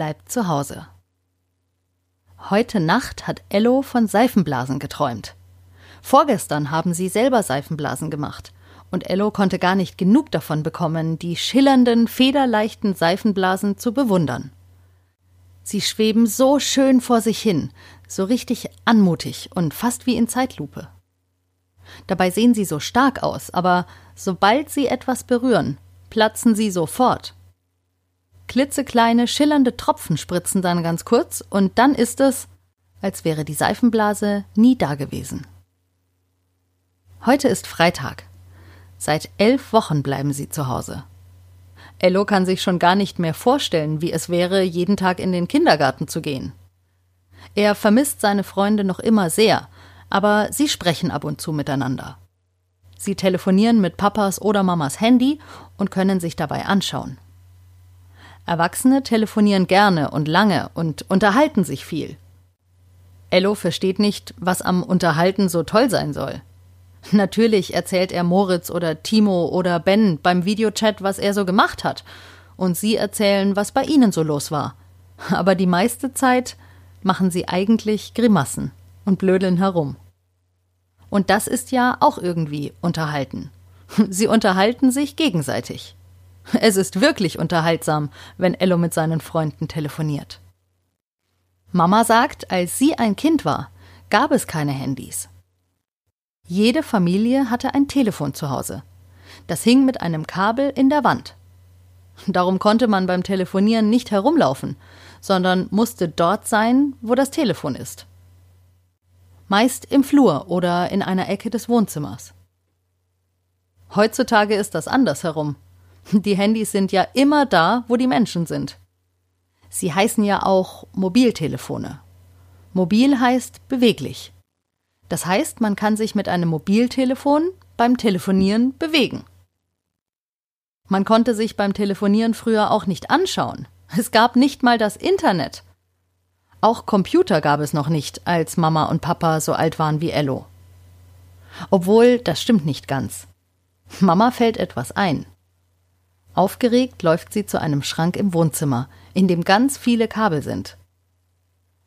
bleibt zu Hause. Heute Nacht hat Ello von Seifenblasen geträumt. Vorgestern haben sie selber Seifenblasen gemacht, und Ello konnte gar nicht genug davon bekommen, die schillernden, federleichten Seifenblasen zu bewundern. Sie schweben so schön vor sich hin, so richtig anmutig und fast wie in Zeitlupe. Dabei sehen sie so stark aus, aber sobald sie etwas berühren, platzen sie sofort. Klitzekleine, schillernde Tropfen spritzen dann ganz kurz, und dann ist es, als wäre die Seifenblase nie dagewesen. Heute ist Freitag. Seit elf Wochen bleiben sie zu Hause. Ello kann sich schon gar nicht mehr vorstellen, wie es wäre, jeden Tag in den Kindergarten zu gehen. Er vermisst seine Freunde noch immer sehr, aber sie sprechen ab und zu miteinander. Sie telefonieren mit Papas oder Mamas Handy und können sich dabei anschauen. Erwachsene telefonieren gerne und lange und unterhalten sich viel. Ello versteht nicht, was am Unterhalten so toll sein soll. Natürlich erzählt er Moritz oder Timo oder Ben beim Videochat, was er so gemacht hat, und sie erzählen, was bei ihnen so los war. Aber die meiste Zeit machen sie eigentlich Grimassen und blödeln herum. Und das ist ja auch irgendwie unterhalten. Sie unterhalten sich gegenseitig. Es ist wirklich unterhaltsam, wenn Ello mit seinen Freunden telefoniert. Mama sagt, als sie ein Kind war, gab es keine Handys. Jede Familie hatte ein Telefon zu Hause. Das hing mit einem Kabel in der Wand. Darum konnte man beim Telefonieren nicht herumlaufen, sondern musste dort sein, wo das Telefon ist. Meist im Flur oder in einer Ecke des Wohnzimmers. Heutzutage ist das andersherum. Die Handys sind ja immer da, wo die Menschen sind. Sie heißen ja auch Mobiltelefone. Mobil heißt beweglich. Das heißt, man kann sich mit einem Mobiltelefon beim Telefonieren bewegen. Man konnte sich beim Telefonieren früher auch nicht anschauen. Es gab nicht mal das Internet. Auch Computer gab es noch nicht, als Mama und Papa so alt waren wie Ello. Obwohl, das stimmt nicht ganz. Mama fällt etwas ein. Aufgeregt läuft sie zu einem Schrank im Wohnzimmer, in dem ganz viele Kabel sind.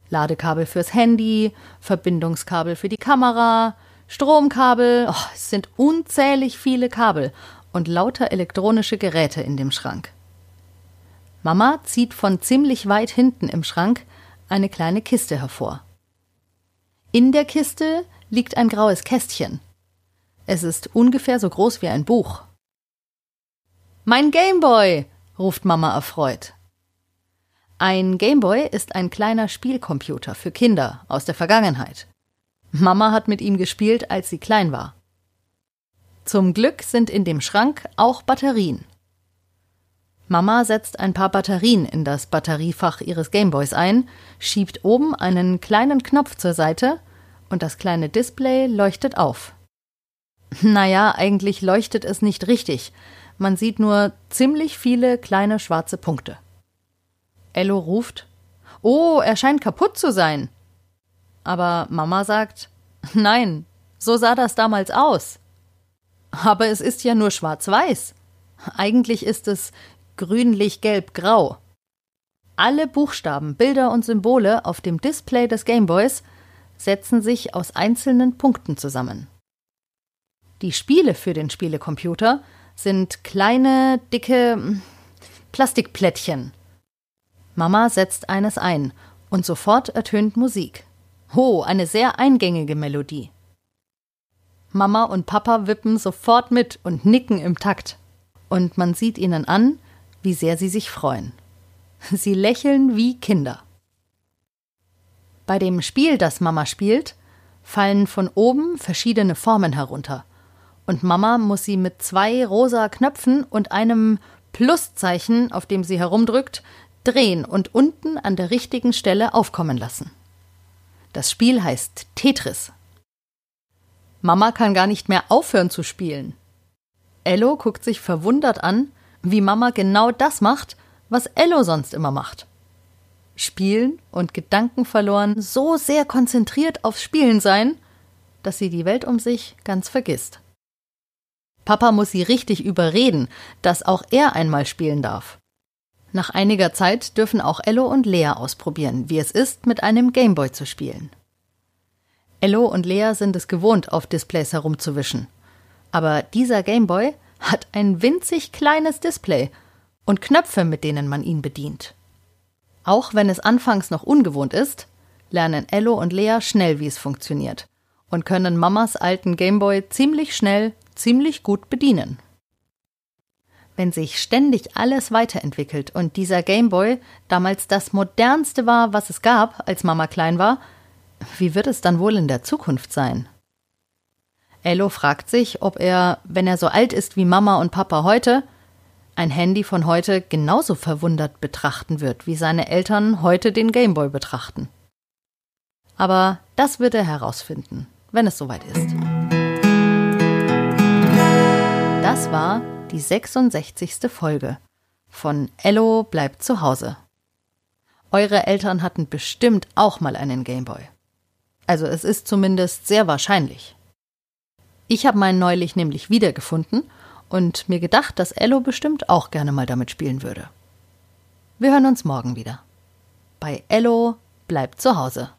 Ladekabel fürs Handy, Verbindungskabel für die Kamera, Stromkabel, oh, es sind unzählig viele Kabel und lauter elektronische Geräte in dem Schrank. Mama zieht von ziemlich weit hinten im Schrank eine kleine Kiste hervor. In der Kiste liegt ein graues Kästchen. Es ist ungefähr so groß wie ein Buch. Mein Gameboy! ruft Mama erfreut. Ein Gameboy ist ein kleiner Spielcomputer für Kinder aus der Vergangenheit. Mama hat mit ihm gespielt, als sie klein war. Zum Glück sind in dem Schrank auch Batterien. Mama setzt ein paar Batterien in das Batteriefach ihres Gameboys ein, schiebt oben einen kleinen Knopf zur Seite und das kleine Display leuchtet auf. Naja, eigentlich leuchtet es nicht richtig. Man sieht nur ziemlich viele kleine schwarze Punkte. Ello ruft Oh, er scheint kaputt zu sein. Aber Mama sagt Nein, so sah das damals aus. Aber es ist ja nur schwarz-weiß. Eigentlich ist es grünlich-gelb-grau. Alle Buchstaben, Bilder und Symbole auf dem Display des Gameboys setzen sich aus einzelnen Punkten zusammen. Die Spiele für den Spielecomputer sind kleine, dicke hm, Plastikplättchen, Mama setzt eines ein, und sofort ertönt Musik. Ho, eine sehr eingängige Melodie. Mama und Papa wippen sofort mit und nicken im Takt. Und man sieht ihnen an, wie sehr sie sich freuen. Sie lächeln wie Kinder. Bei dem Spiel, das Mama spielt, fallen von oben verschiedene Formen herunter. Und Mama muss sie mit zwei rosa Knöpfen und einem Pluszeichen, auf dem sie herumdrückt, drehen und unten an der richtigen Stelle aufkommen lassen. Das Spiel heißt Tetris. Mama kann gar nicht mehr aufhören zu spielen. Ello guckt sich verwundert an, wie Mama genau das macht, was Ello sonst immer macht. Spielen und Gedanken verloren, so sehr konzentriert aufs Spielen sein, dass sie die Welt um sich ganz vergisst. Papa muss sie richtig überreden, dass auch er einmal spielen darf. Nach einiger Zeit dürfen auch Ello und Lea ausprobieren, wie es ist, mit einem Gameboy zu spielen. Ello und Lea sind es gewohnt, auf Displays herumzuwischen. Aber dieser Gameboy hat ein winzig kleines Display und Knöpfe, mit denen man ihn bedient. Auch wenn es anfangs noch ungewohnt ist, lernen Ello und Lea schnell, wie es funktioniert und können Mamas alten Gameboy ziemlich schnell, ziemlich gut bedienen. Wenn sich ständig alles weiterentwickelt und dieser Gameboy damals das modernste war, was es gab, als Mama klein war, wie wird es dann wohl in der Zukunft sein? Ello fragt sich, ob er, wenn er so alt ist wie Mama und Papa heute, ein Handy von heute genauso verwundert betrachten wird, wie seine Eltern heute den Gameboy betrachten. Aber das wird er herausfinden wenn es soweit ist. Das war die 66. Folge von Ello bleibt zu Hause. Eure Eltern hatten bestimmt auch mal einen Gameboy. Also es ist zumindest sehr wahrscheinlich. Ich habe meinen neulich nämlich wiedergefunden und mir gedacht, dass Ello bestimmt auch gerne mal damit spielen würde. Wir hören uns morgen wieder. Bei Ello bleibt zu Hause.